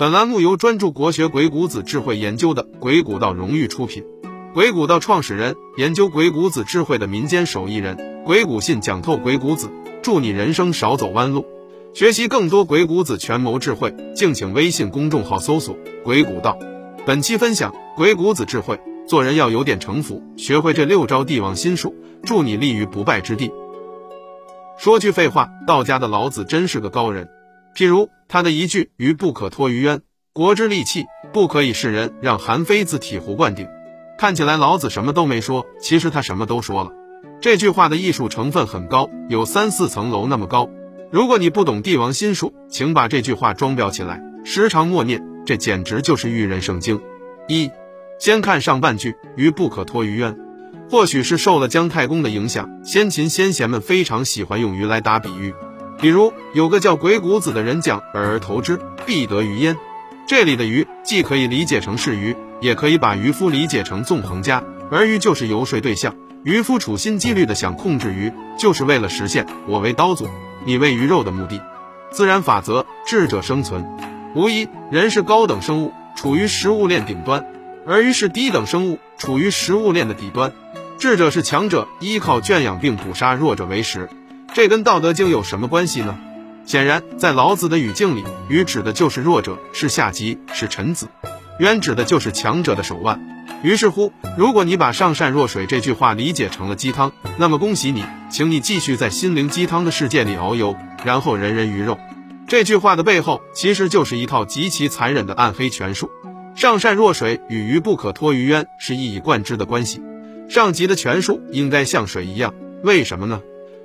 本栏目由专注国学鬼谷子智慧研究的鬼谷道荣誉出品。鬼谷道创始人，研究鬼谷子智慧的民间手艺人。鬼谷信讲透鬼谷子，祝你人生少走弯路。学习更多鬼谷子权谋智慧，敬请微信公众号搜索“鬼谷道”。本期分享鬼谷子智慧：做人要有点城府，学会这六招帝王心术，助你立于不败之地。说句废话，道家的老子真是个高人。譬如他的一句“鱼不可脱于渊，国之利器不可以示人”，让韩非子醍醐灌顶。看起来老子什么都没说，其实他什么都说了。这句话的艺术成分很高，有三四层楼那么高。如果你不懂帝王心术，请把这句话装裱起来，时常默念，这简直就是育人圣经。一，先看上半句“鱼不可脱于渊”，或许是受了姜太公的影响，先秦先贤们非常喜欢用鱼来打比喻。比如有个叫鬼谷子的人讲“饵而投之，必得鱼焉”，这里的鱼既可以理解成是鱼，也可以把渔夫理解成纵横家，而鱼就是游说对象。渔夫处心积虑的想控制鱼，就是为了实现我为刀俎，你为鱼肉的目的。自然法则，智者生存。无疑，人是高等生物，处于食物链顶端，而鱼是低等生物，处于食物链的底端。智者是强者，依靠圈养并捕杀弱者为食。这跟《道德经》有什么关系呢？显然，在老子的语境里，鱼指的就是弱者，是下级，是臣子；渊指的就是强者的手腕。于是乎，如果你把“上善若水”这句话理解成了鸡汤，那么恭喜你，请你继续在心灵鸡汤的世界里遨游，然后人人鱼肉。这句话的背后，其实就是一套极其残忍的暗黑权术。“上善若水”与“鱼不可脱于渊”是一以贯之的关系。上级的权术应该像水一样，为什么呢？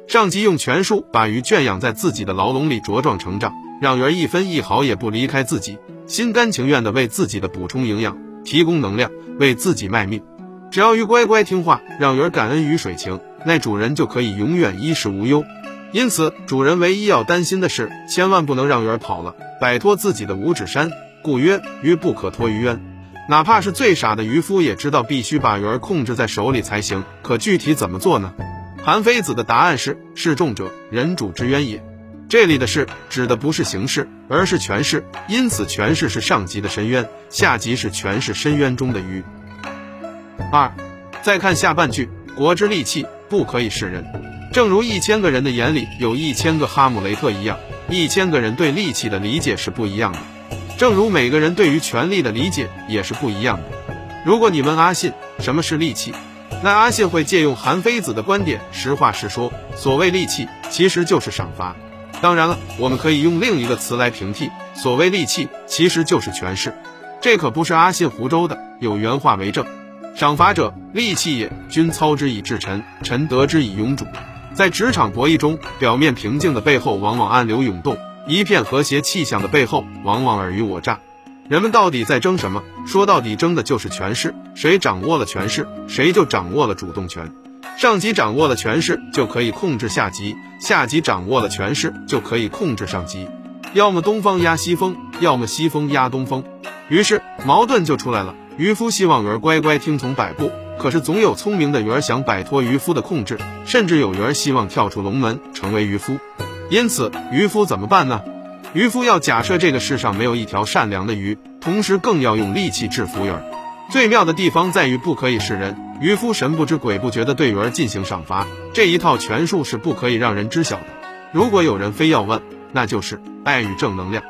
上级用权术把鱼圈养在自己的牢笼里茁壮成长，让鱼儿一分一毫也不离开自己，心甘情愿地为自己的补充营养、提供能量，为自己卖命。只要鱼乖乖听话，让鱼儿感恩于水情，那主人就可以永远衣食无忧。因此，主人唯一要担心的是，千万不能让鱼儿跑了，摆脱自己的五指山。故曰：鱼不可脱于渊。哪怕是最傻的渔夫也知道，必须把鱼儿控制在手里才行。可具体怎么做呢？韩非子的答案是：示众者，人主之渊也。这里的示指的不是形式，而是权势。因此，权势是上级的深渊，下级是权势深渊中的鱼。二，再看下半句：国之利器，不可以示人。正如一千个人的眼里有一千个哈姆雷特一样，一千个人对利器的理解是不一样的。正如每个人对于权力的理解也是不一样的。如果你问阿信什么是利器？那阿信会借用韩非子的观点，实话实说，所谓利器其实就是赏罚。当然了，我们可以用另一个词来平替，所谓利器其实就是权势。这可不是阿信胡诌的，有原话为证：赏罚者，利器也。君操之以治臣，臣得之以庸主。在职场博弈中，表面平静的背后，往往暗流涌动；一片和谐气象的背后，往往尔虞我诈。人们到底在争什么？说到底，争的就是权势。谁掌握了权势，谁就掌握了主动权。上级掌握了权势，就可以控制下级；下级掌握了权势，就可以控制上级。要么东方压西风，要么西风压东风。于是矛盾就出来了。渔夫希望鱼儿乖乖听从摆布，可是总有聪明的鱼儿想摆脱渔夫的控制，甚至有鱼儿希望跳出龙门成为渔夫。因此，渔夫怎么办呢？渔夫要假设这个世上没有一条善良的鱼，同时更要用利器制服鱼儿。最妙的地方在于不可以示人，渔夫神不知鬼不觉地对鱼儿进行赏罚。这一套权术是不可以让人知晓的。如果有人非要问，那就是爱与正能量。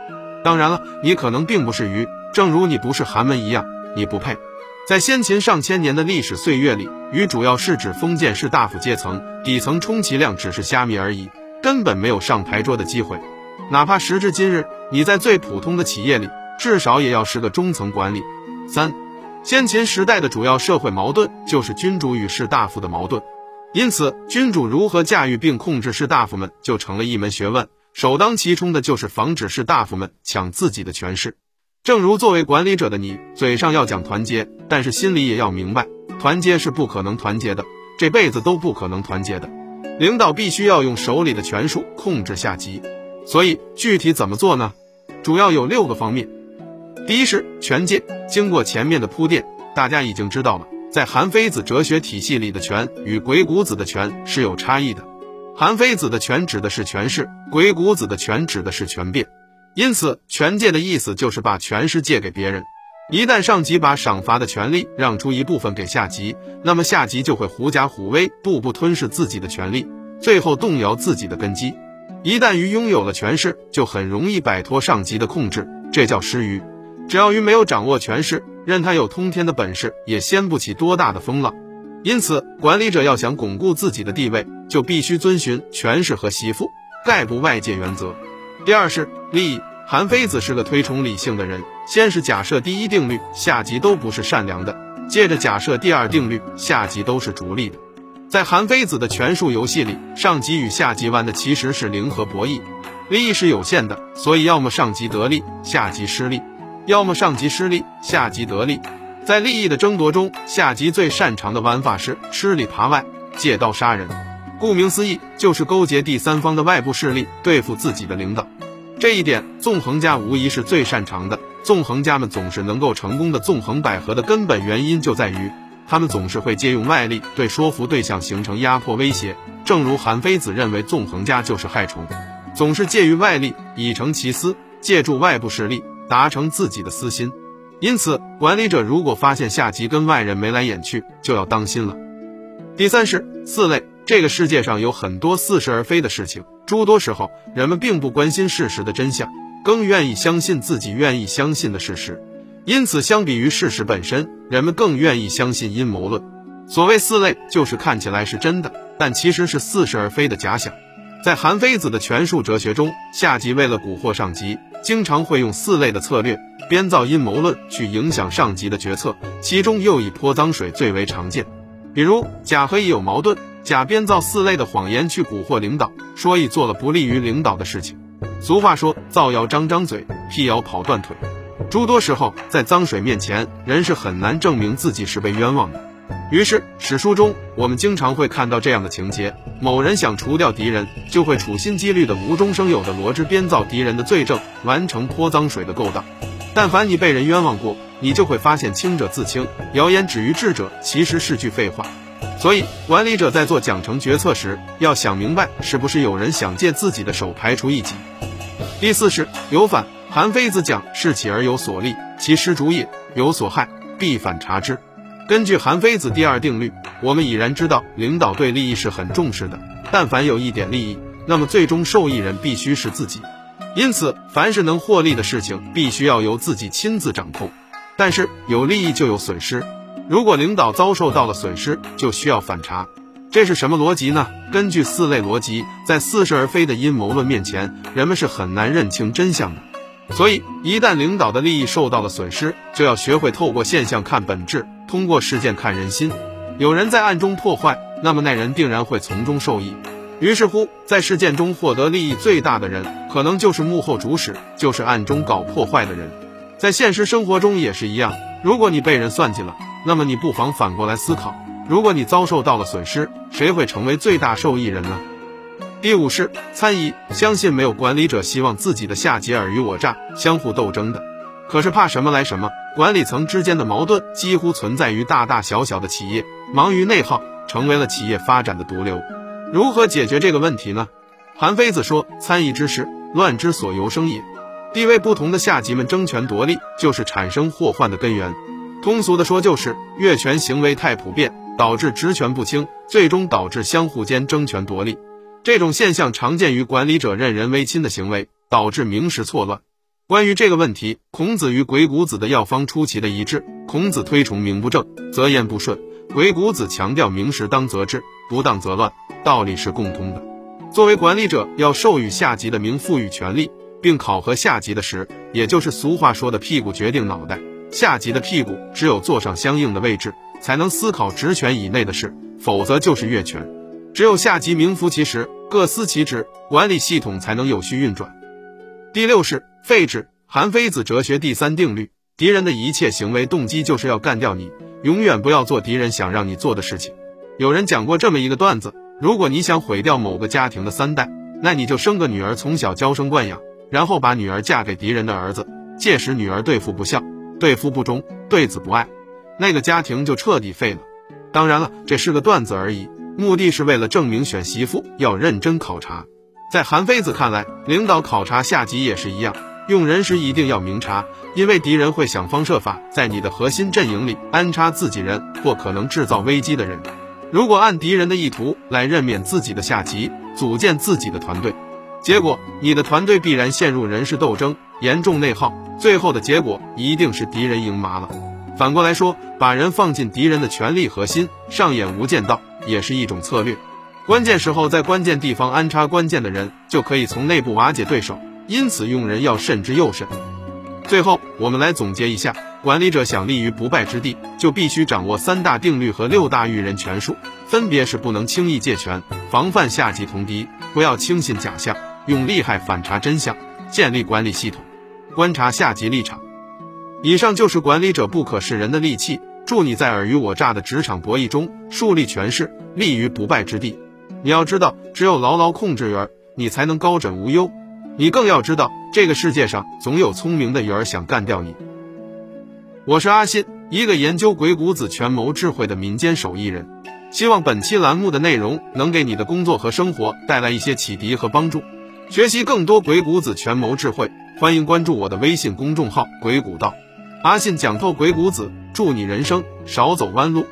当然了，你可能并不是鱼，正如你不是寒门一样，你不配。在先秦上千年的历史岁月里，鱼主要是指封建士大夫阶层，底层充其量只是虾米而已，根本没有上牌桌的机会。哪怕时至今日，你在最普通的企业里，至少也要是个中层管理。三，先秦时代的主要社会矛盾就是君主与士大夫的矛盾，因此君主如何驾驭并控制士大夫们就成了一门学问。首当其冲的就是防止士大夫们抢自己的权势。正如作为管理者的你，嘴上要讲团结，但是心里也要明白，团结是不可能团结的，这辈子都不可能团结的。领导必须要用手里的权术控制下级。所以具体怎么做呢？主要有六个方面。第一是权界。经过前面的铺垫，大家已经知道了，在韩非子哲学体系里的权与鬼谷子的权是有差异的。韩非子的权指的是权势，鬼谷子的权指的是权变。因此，权借的意思就是把权势借给别人。一旦上级把赏罚的权利让出一部分给下级，那么下级就会狐假虎威，步步吞噬自己的权利，最后动摇自己的根基。一旦鱼拥有了权势，就很容易摆脱上级的控制，这叫失鱼。只要鱼没有掌握权势，任他有通天的本事，也掀不起多大的风浪。因此，管理者要想巩固自己的地位，就必须遵循权势和媳妇概不外界原则。第二是利益。韩非子是个推崇理性的人，先是假设第一定律，下级都不是善良的；接着假设第二定律，下级都是逐利的。在韩非子的权术游戏里，上级与下级玩的其实是零和博弈，利益是有限的，所以要么上级得利，下级失利；要么上级失利，下级得利。在利益的争夺中，下级最擅长的玩法是吃里扒外，借刀杀人。顾名思义，就是勾结第三方的外部势力对付自己的领导。这一点，纵横家无疑是最擅长的。纵横家们总是能够成功的纵横捭阖的根本原因就在于，他们总是会借用外力对说服对象形成压迫威胁。正如韩非子认为纵横家就是害虫，总是借于外力以成其私，借助外部势力达成自己的私心。因此，管理者如果发现下级跟外人眉来眼去，就要当心了。第三是四类，这个世界上有很多似是而非的事情。诸多时候，人们并不关心事实的真相，更愿意相信自己愿意相信的事实。因此，相比于事实本身，人们更愿意相信阴谋论。所谓四类，就是看起来是真的，但其实是似是而非的假想。在韩非子的权术哲学中，下级为了蛊惑上级，经常会用四类的策略，编造阴谋论去影响上级的决策。其中又以泼脏水最为常见。比如，甲和乙有矛盾。甲编造四类的谎言去蛊惑领导，说乙做了不利于领导的事情。俗话说：“造谣张张嘴，辟谣跑断腿。”诸多时候，在脏水面前，人是很难证明自己是被冤枉的。于是，史书中我们经常会看到这样的情节：某人想除掉敌人，就会处心积虑的无中生有的罗织编造敌人的罪证，完成泼脏水的勾当。但凡你被人冤枉过，你就会发现清者自清，谣言止于智者，其实是句废话。所以，管理者在做奖惩决策时，要想明白是不是有人想借自己的手排除异己。第四是有反。韩非子讲：“事起而有所利，其失主也；有所害，必反察之。”根据韩非子第二定律，我们已然知道，领导对利益是很重视的。但凡有一点利益，那么最终受益人必须是自己。因此，凡是能获利的事情，必须要由自己亲自掌控。但是，有利益就有损失。如果领导遭受到了损失，就需要反查，这是什么逻辑呢？根据四类逻辑，在似是而非的阴谋论面前，人们是很难认清真相的。所以，一旦领导的利益受到了损失，就要学会透过现象看本质，通过事件看人心。有人在暗中破坏，那么那人定然会从中受益。于是乎，在事件中获得利益最大的人，可能就是幕后主使，就是暗中搞破坏的人。在现实生活中也是一样，如果你被人算计了。那么你不妨反过来思考，如果你遭受到了损失，谁会成为最大受益人呢？第五是参疑，相信没有管理者希望自己的下级尔虞我诈、相互斗争的。可是怕什么来什么，管理层之间的矛盾几乎存在于大大小小的企业，忙于内耗，成为了企业发展的毒瘤。如何解决这个问题呢？韩非子说：“参议之事，乱之所由生也。”地位不同的下级们争权夺利，就是产生祸患的根源。通俗的说，就是越权行为太普遍，导致职权不清，最终导致相互间争权夺利。这种现象常见于管理者任人唯亲的行为，导致名实错乱。关于这个问题，孔子与鬼谷子的药方出奇的一致。孔子推崇名不正则言不顺，鬼谷子强调名实当则治，不当则乱，道理是共通的。作为管理者，要授予下级的名赋予权力，并考核下级的实，也就是俗话说的“屁股决定脑袋”。下级的屁股只有坐上相应的位置，才能思考职权以内的事，否则就是越权。只有下级名副其实，各司其职，管理系统才能有序运转。第六是废止。韩非子哲学第三定律：敌人的一切行为动机就是要干掉你，永远不要做敌人想让你做的事情。有人讲过这么一个段子：如果你想毁掉某个家庭的三代，那你就生个女儿，从小娇生惯养，然后把女儿嫁给敌人的儿子，届时女儿对父不孝。对夫不忠，对子不爱，那个家庭就彻底废了。当然了，这是个段子而已，目的是为了证明选媳妇要认真考察。在韩非子看来，领导考察下级也是一样，用人时一定要明察，因为敌人会想方设法在你的核心阵营里安插自己人或可能制造危机的人。如果按敌人的意图来任免自己的下级，组建自己的团队，结果你的团队必然陷入人事斗争，严重内耗，最后的结果一定是敌人赢麻了。反过来说，把人放进敌人的权力核心，上演无间道，也是一种策略。关键时候在关键地方安插关键的人，就可以从内部瓦解对手。因此，用人要慎之又慎。最后，我们来总结一下：管理者想立于不败之地，就必须掌握三大定律和六大育人权术，分别是不能轻易借权，防范下级同敌，不要轻信假象，用利害反查真相，建立管理系统，观察下级立场。以上就是管理者不可示人的利器。祝你在尔虞我诈的职场博弈中树立权势，立于不败之地。你要知道，只有牢牢控制鱼儿，你才能高枕无忧。你更要知道，这个世界上总有聪明的鱼儿想干掉你。我是阿信，一个研究鬼谷子权谋智慧的民间手艺人。希望本期栏目的内容能给你的工作和生活带来一些启迪和帮助。学习更多鬼谷子权谋智慧，欢迎关注我的微信公众号“鬼谷道”。阿信讲透鬼谷子，祝你人生少走弯路。